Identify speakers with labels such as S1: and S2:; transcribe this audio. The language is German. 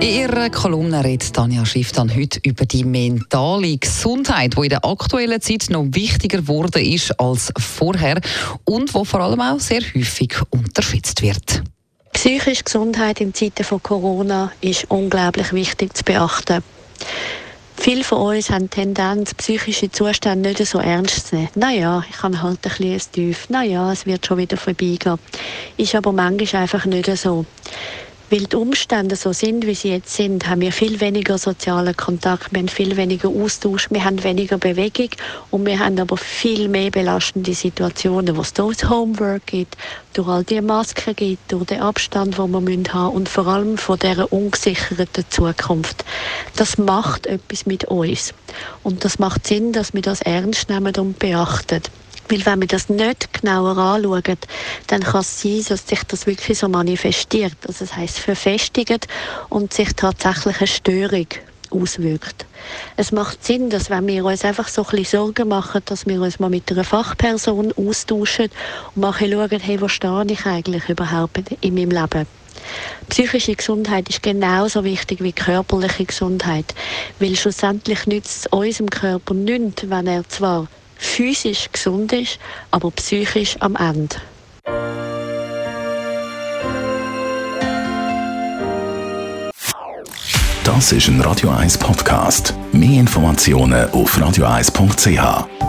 S1: In ihrer Kolumne redet Tanja Schiff dann heute über die mentale Gesundheit, die in der aktuellen Zeit noch wichtiger geworden ist als vorher und wo vor allem auch sehr häufig unterschätzt wird.
S2: Psychische Gesundheit in Zeiten von Corona ist unglaublich wichtig zu beachten. Viele von uns haben die Tendenz, psychische Zustände nicht so ernst zu nehmen. Naja, ich kann halt ein bisschen tief. Naja, es wird schon wieder vorbeigehen. Ist aber manchmal einfach nicht so. Weil die Umstände so sind, wie sie jetzt sind, haben wir viel weniger sozialen Kontakt, wir haben viel weniger Austausch, wir haben weniger Bewegung und wir haben aber viel mehr belastende Situationen, was durch das Homework gibt, durch all die Masken gibt, durch den Abstand, den wir haben müssen und vor allem von dieser ungesicherten Zukunft. Das macht etwas mit uns. Und das macht Sinn, dass wir das ernst nehmen und beachten. Weil wenn wir das nicht genauer anschauen, dann kann es sein, dass sich das wirklich so manifestiert. Also das heißt verfestigt und sich tatsächlich eine Störung auswirkt. Es macht Sinn, dass wenn wir uns einfach so ein bisschen Sorgen machen, dass wir uns mal mit einer Fachperson austauschen und mal schauen, hey, wo stehe ich eigentlich überhaupt in meinem Leben? Psychische Gesundheit ist genauso wichtig wie körperliche Gesundheit, weil schlussendlich nützt es unserem Körper nichts, wenn er zwar physisch gesund ist, aber psychisch am Ende.
S3: Das ist ein Radio 1 Podcast. Mehr Informationen auf radio1.ch.